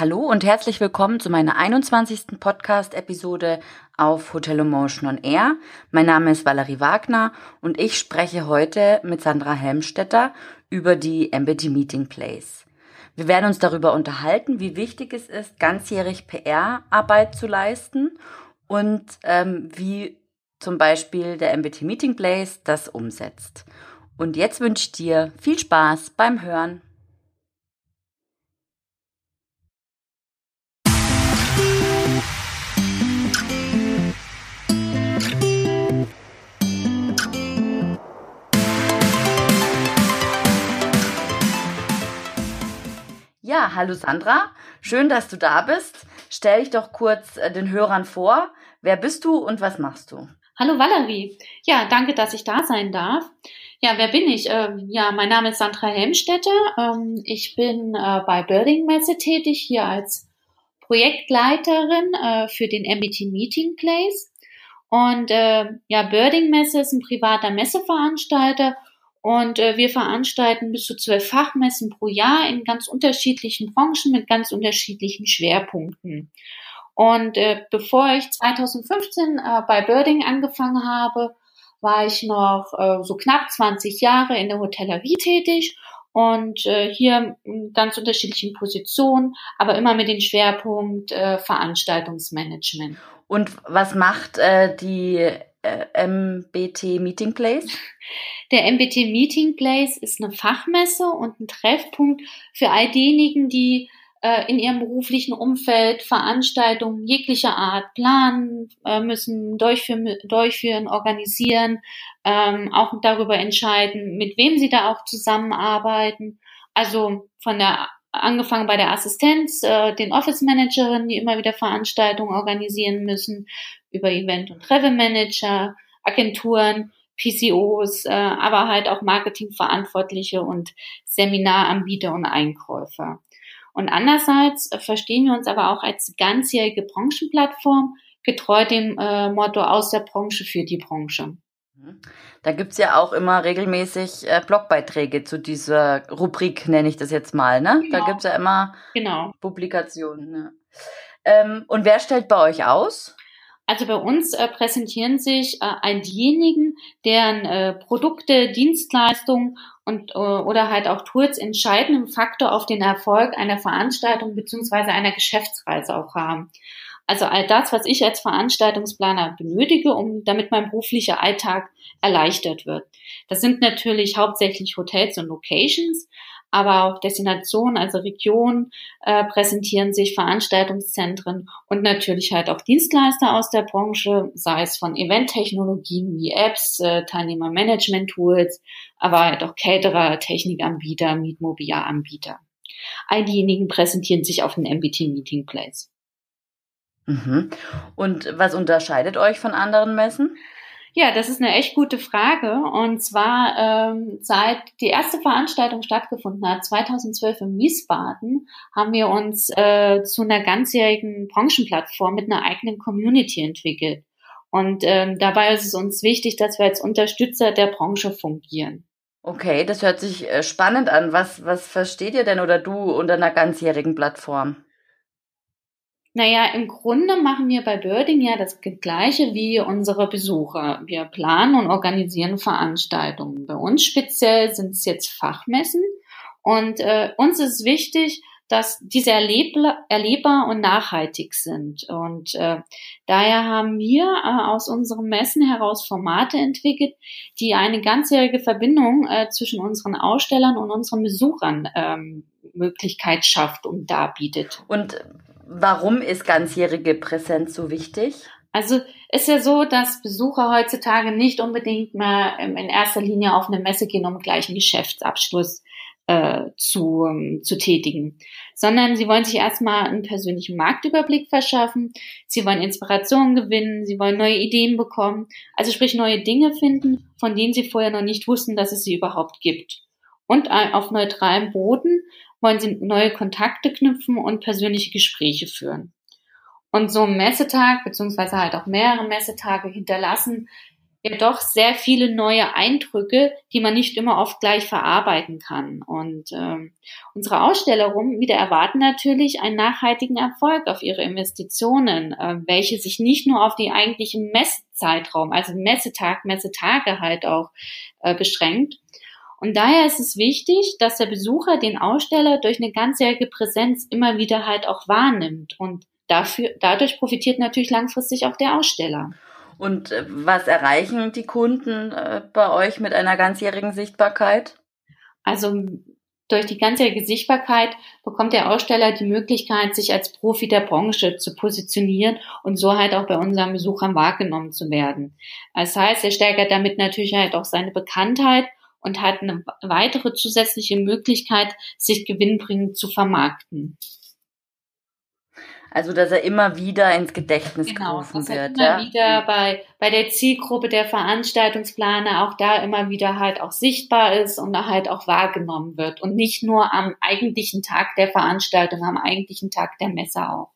Hallo und herzlich willkommen zu meiner 21. Podcast-Episode auf Hotel Emotion on Air. Mein Name ist Valerie Wagner und ich spreche heute mit Sandra Helmstetter über die Embity Meeting Place. Wir werden uns darüber unterhalten, wie wichtig es ist, ganzjährig PR-Arbeit zu leisten und ähm, wie zum Beispiel der MBT Meeting Place das umsetzt. Und jetzt wünsche ich dir viel Spaß beim Hören. Ja, hallo Sandra, schön, dass du da bist. Stell dich doch kurz äh, den Hörern vor. Wer bist du und was machst du? Hallo Valerie. Ja, danke, dass ich da sein darf. Ja, wer bin ich? Ähm, ja, mein Name ist Sandra Helmstetter. Ähm, ich bin äh, bei Birding Messe tätig, hier als Projektleiterin äh, für den MBT Meeting Place. Und ja, Birding Messe ist ein privater Messeveranstalter und äh, wir veranstalten bis zu zwölf Fachmessen pro Jahr in ganz unterschiedlichen Branchen mit ganz unterschiedlichen Schwerpunkten. Und äh, bevor ich 2015 äh, bei Birding angefangen habe, war ich noch äh, so knapp 20 Jahre in der Hotellerie tätig und äh, hier in ganz unterschiedlichen Positionen, aber immer mit dem Schwerpunkt äh, Veranstaltungsmanagement. Und was macht äh, die MBT Meeting Place? Der MBT Meeting Place ist eine Fachmesse und ein Treffpunkt für all diejenigen, die äh, in ihrem beruflichen Umfeld Veranstaltungen jeglicher Art planen äh, müssen, durchführen, durchführen organisieren, ähm, auch darüber entscheiden, mit wem sie da auch zusammenarbeiten. Also von der angefangen bei der Assistenz, äh, den Office Managerinnen, die immer wieder Veranstaltungen organisieren müssen, über Event- und Travel Manager, Agenturen, PCOs, äh, aber halt auch Marketingverantwortliche und Seminaranbieter und Einkäufer. Und andererseits äh, verstehen wir uns aber auch als ganzjährige Branchenplattform, getreu dem äh, Motto aus der Branche für die Branche. Mhm. Da gibt's ja auch immer regelmäßig äh, Blogbeiträge zu dieser Rubrik, nenne ich das jetzt mal. Ne? Genau. Da gibt's ja immer genau. Publikationen. Ne? Ähm, und wer stellt bei euch aus? Also bei uns äh, präsentieren sich äh, all diejenigen, deren äh, Produkte, Dienstleistungen und äh, oder halt auch Tools entscheidenden Faktor auf den Erfolg einer Veranstaltung beziehungsweise einer Geschäftsreise auch haben. Also all das, was ich als Veranstaltungsplaner benötige, um damit mein beruflicher Alltag erleichtert wird. Das sind natürlich hauptsächlich Hotels und Locations, aber auch Destinationen, also Regionen äh, präsentieren sich, Veranstaltungszentren und natürlich halt auch Dienstleister aus der Branche, sei es von Eventtechnologien wie Apps, äh, Teilnehmermanagement-Tools, aber halt auch Caterer, Technikanbieter, Mietmobiliaranbieter. All diejenigen präsentieren sich auf den MBT Meeting Place. Mhm. Und was unterscheidet euch von anderen Messen? Ja, das ist eine echt gute Frage. Und zwar ähm, seit die erste Veranstaltung stattgefunden hat, 2012 in Wiesbaden, haben wir uns äh, zu einer ganzjährigen Branchenplattform mit einer eigenen Community entwickelt. Und ähm, dabei ist es uns wichtig, dass wir als Unterstützer der Branche fungieren. Okay, das hört sich äh, spannend an. Was, was versteht ihr denn oder du unter einer ganzjährigen Plattform? Naja, im Grunde machen wir bei Birding ja das Gleiche wie unsere Besucher. Wir planen und organisieren Veranstaltungen. Bei uns speziell sind es jetzt Fachmessen und äh, uns ist wichtig, dass diese erlebbar, und nachhaltig sind. Und äh, daher haben wir äh, aus unseren Messen heraus Formate entwickelt, die eine ganzjährige Verbindung äh, zwischen unseren Ausstellern und unseren Besuchern ähm, Möglichkeit schafft und darbietet. Und Warum ist ganzjährige Präsenz so wichtig? Also ist ja so, dass Besucher heutzutage nicht unbedingt mehr in erster Linie auf eine Messe gehen, um gleich einen Geschäftsabschluss äh, zu, um, zu tätigen, sondern sie wollen sich erstmal einen persönlichen Marktüberblick verschaffen, sie wollen Inspiration gewinnen, sie wollen neue Ideen bekommen, also sprich neue Dinge finden, von denen sie vorher noch nicht wussten, dass es sie überhaupt gibt. Und auf neutralem Boden wollen sie neue Kontakte knüpfen und persönliche Gespräche führen. Und so ein Messetag, beziehungsweise halt auch mehrere Messetage hinterlassen ja doch sehr viele neue Eindrücke, die man nicht immer oft gleich verarbeiten kann. Und ähm, unsere Ausstellerin wieder erwarten natürlich einen nachhaltigen Erfolg auf ihre Investitionen, äh, welche sich nicht nur auf die eigentlichen Messzeitraum, also Messetag, Messetage halt auch äh, beschränkt. Und daher ist es wichtig, dass der Besucher den Aussteller durch eine ganzjährige Präsenz immer wieder halt auch wahrnimmt. Und dafür, dadurch profitiert natürlich langfristig auch der Aussteller. Und äh, was erreichen die Kunden äh, bei euch mit einer ganzjährigen Sichtbarkeit? Also durch die ganzjährige Sichtbarkeit bekommt der Aussteller die Möglichkeit, sich als Profi der Branche zu positionieren und so halt auch bei unseren Besuchern wahrgenommen zu werden. Das heißt, er steigert damit natürlich halt auch seine Bekanntheit und hat eine weitere zusätzliche Möglichkeit, sich gewinnbringend zu vermarkten. Also, dass er immer wieder ins Gedächtnis genau, gerufen dass er wird. immer ja? wieder bei, bei der Zielgruppe der Veranstaltungsplaner auch da immer wieder halt auch sichtbar ist und halt auch wahrgenommen wird und nicht nur am eigentlichen Tag der Veranstaltung, am eigentlichen Tag der Messe auch.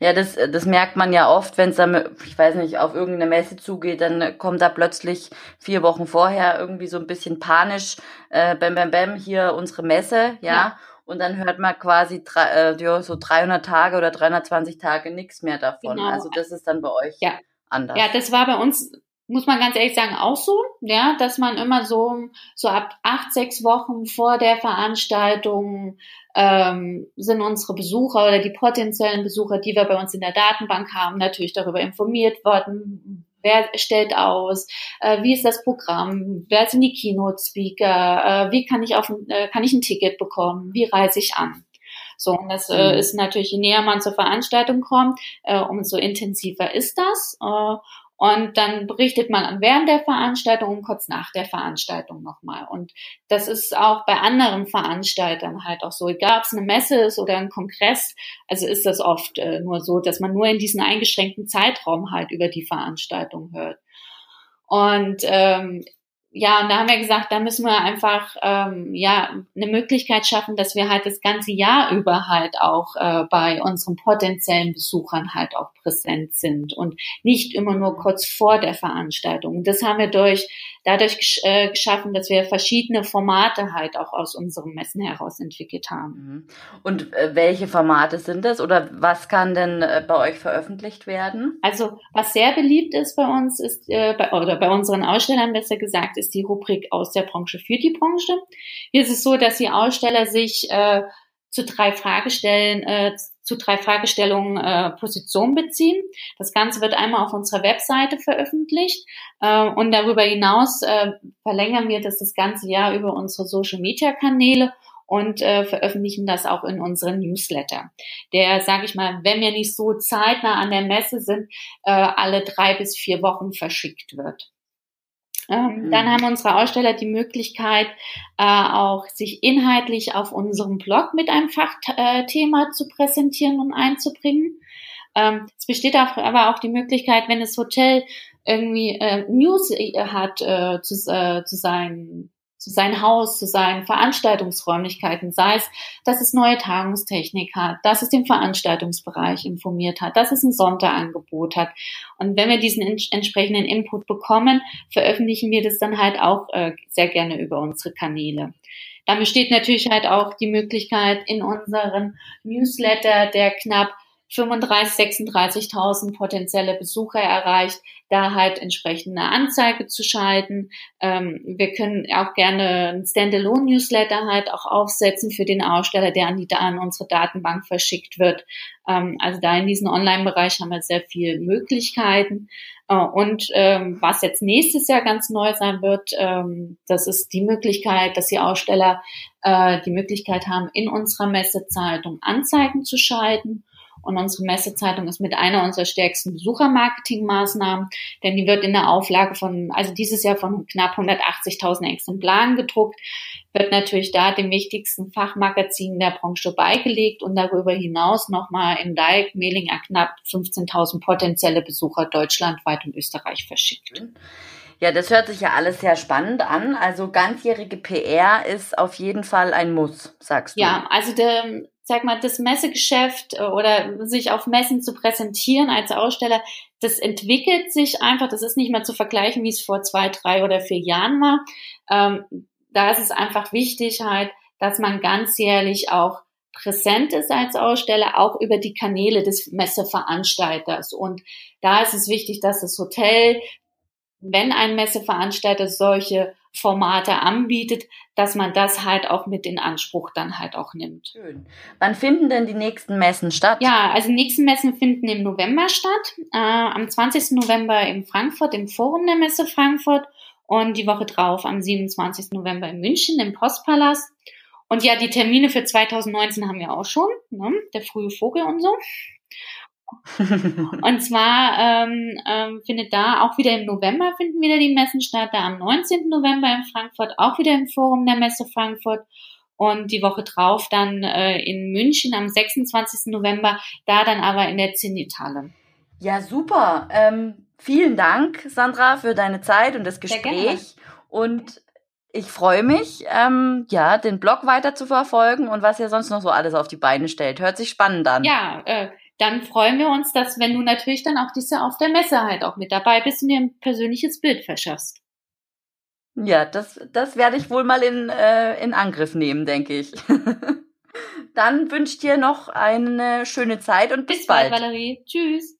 Ja, das, das merkt man ja oft, wenn es dann, ich weiß nicht, auf irgendeine Messe zugeht, dann kommt da plötzlich vier Wochen vorher irgendwie so ein bisschen panisch, äh, bam, bam, bam, hier unsere Messe, ja. ja. Und dann hört man quasi drei, äh, ja, so 300 Tage oder 320 Tage nichts mehr davon. Genau. Also das ist dann bei euch ja. anders. Ja, das war bei uns, muss man ganz ehrlich sagen, auch so, ja, dass man immer so, so ab acht, sechs Wochen vor der Veranstaltung ähm, sind unsere Besucher oder die potenziellen Besucher, die wir bei uns in der Datenbank haben, natürlich darüber informiert worden, Wer stellt aus? Äh, wie ist das Programm? Wer sind die Keynote-Speaker? Äh, wie kann ich auf, äh, kann ich ein Ticket bekommen? Wie reise ich an? So, und das äh, mhm. ist natürlich, je näher man zur Veranstaltung kommt, äh, umso intensiver ist das. Äh, und dann berichtet man während der Veranstaltung und kurz nach der Veranstaltung nochmal. Und das ist auch bei anderen Veranstaltern halt auch so. Egal ob es eine Messe ist oder ein Kongress, also ist das oft äh, nur so, dass man nur in diesen eingeschränkten Zeitraum halt über die Veranstaltung hört. Und ähm, ja, und da haben wir gesagt, da müssen wir einfach ähm, ja eine Möglichkeit schaffen, dass wir halt das ganze Jahr über halt auch äh, bei unseren potenziellen Besuchern halt auch präsent sind und nicht immer nur kurz vor der Veranstaltung. Und das haben wir durch dadurch gesch äh, geschaffen, dass wir verschiedene Formate halt auch aus unseren Messen heraus entwickelt haben. Mhm. Und äh, welche Formate sind das oder was kann denn äh, bei euch veröffentlicht werden? Also was sehr beliebt ist bei uns ist äh, bei, oder bei unseren Ausstellern besser gesagt ist die Rubrik aus der Branche für die Branche. Hier ist es so, dass die Aussteller sich äh, zu drei Fragestellen, äh, zu drei Fragestellungen äh, Position beziehen. Das Ganze wird einmal auf unserer Webseite veröffentlicht äh, und darüber hinaus äh, verlängern wir das das ganze Jahr über unsere Social Media Kanäle und äh, veröffentlichen das auch in unseren Newsletter, der, sage ich mal, wenn wir nicht so zeitnah an der Messe sind, äh, alle drei bis vier Wochen verschickt wird. Ähm, mhm. Dann haben unsere Aussteller die Möglichkeit, äh, auch sich inhaltlich auf unserem Blog mit einem Fachthema zu präsentieren und einzubringen. Ähm, es besteht auch, aber auch die Möglichkeit, wenn das Hotel irgendwie äh, News äh, hat äh, zu, äh, zu sein zu sein Haus, zu seinen Veranstaltungsräumlichkeiten, sei es, dass es neue Tagungstechnik hat, dass es den Veranstaltungsbereich informiert hat, dass es ein Sonderangebot hat. Und wenn wir diesen ents entsprechenden Input bekommen, veröffentlichen wir das dann halt auch äh, sehr gerne über unsere Kanäle. Dann besteht natürlich halt auch die Möglichkeit in unseren Newsletter, der knapp 35, 36.000 potenzielle Besucher erreicht, da halt entsprechend eine Anzeige zu schalten. Ähm, wir können auch gerne ein Standalone-Newsletter halt auch aufsetzen für den Aussteller, der an, die, an unsere Datenbank verschickt wird. Ähm, also da in diesem Online-Bereich haben wir sehr viele Möglichkeiten. Äh, und ähm, was jetzt nächstes Jahr ganz neu sein wird, ähm, das ist die Möglichkeit, dass die Aussteller äh, die Möglichkeit haben, in unserer Messezeitung Anzeigen zu schalten und unsere Messezeitung ist mit einer unserer stärksten Besuchermarketingmaßnahmen, denn die wird in der Auflage von, also dieses Jahr von knapp 180.000 Exemplaren gedruckt, wird natürlich da dem wichtigsten Fachmagazin der Branche beigelegt und darüber hinaus nochmal in Mailing an knapp 15.000 potenzielle Besucher deutschlandweit und Österreich verschickt. Ja, das hört sich ja alles sehr spannend an. Also ganzjährige PR ist auf jeden Fall ein Muss, sagst du. Ja, also der, sag mal, das Messegeschäft äh, oder sich auf Messen zu präsentieren als Aussteller, das entwickelt sich einfach. Das ist nicht mehr zu vergleichen, wie es vor zwei, drei oder vier Jahren war. Ähm, da ist es einfach wichtig halt, dass man ganzjährlich auch präsent ist als Aussteller, auch über die Kanäle des Messeveranstalters. Und da ist es wichtig, dass das Hotel, wenn ein Messeveranstalter solche Formate anbietet, dass man das halt auch mit in Anspruch dann halt auch nimmt. Schön. Wann finden denn die nächsten Messen statt? Ja, also die nächsten Messen finden im November statt. Äh, am 20. November in Frankfurt, im Forum der Messe Frankfurt und die Woche drauf am 27. November in München im Postpalast. Und ja, die Termine für 2019 haben wir auch schon, ne? der frühe Vogel und so. Und zwar ähm, ähm, findet da auch wieder im November finden wieder die Messen statt, da am 19. November in Frankfurt, auch wieder im Forum der Messe Frankfurt und die Woche drauf dann äh, in München am 26. November, da dann aber in der Zenithalle. Ja, super. Ähm, vielen Dank, Sandra, für deine Zeit und das Gespräch. Und ich freue mich, ähm, ja, den Blog weiter zu verfolgen und was ihr sonst noch so alles auf die Beine stellt. Hört sich spannend an. Ja, äh, dann freuen wir uns, dass wenn du natürlich dann auch diese auf der Messe halt auch mit dabei bist und dir ein persönliches Bild verschaffst. Ja, das, das werde ich wohl mal in, äh, in Angriff nehmen, denke ich. dann wünsche ich dir noch eine schöne Zeit und bis, bis bald. bald, Valerie. Tschüss.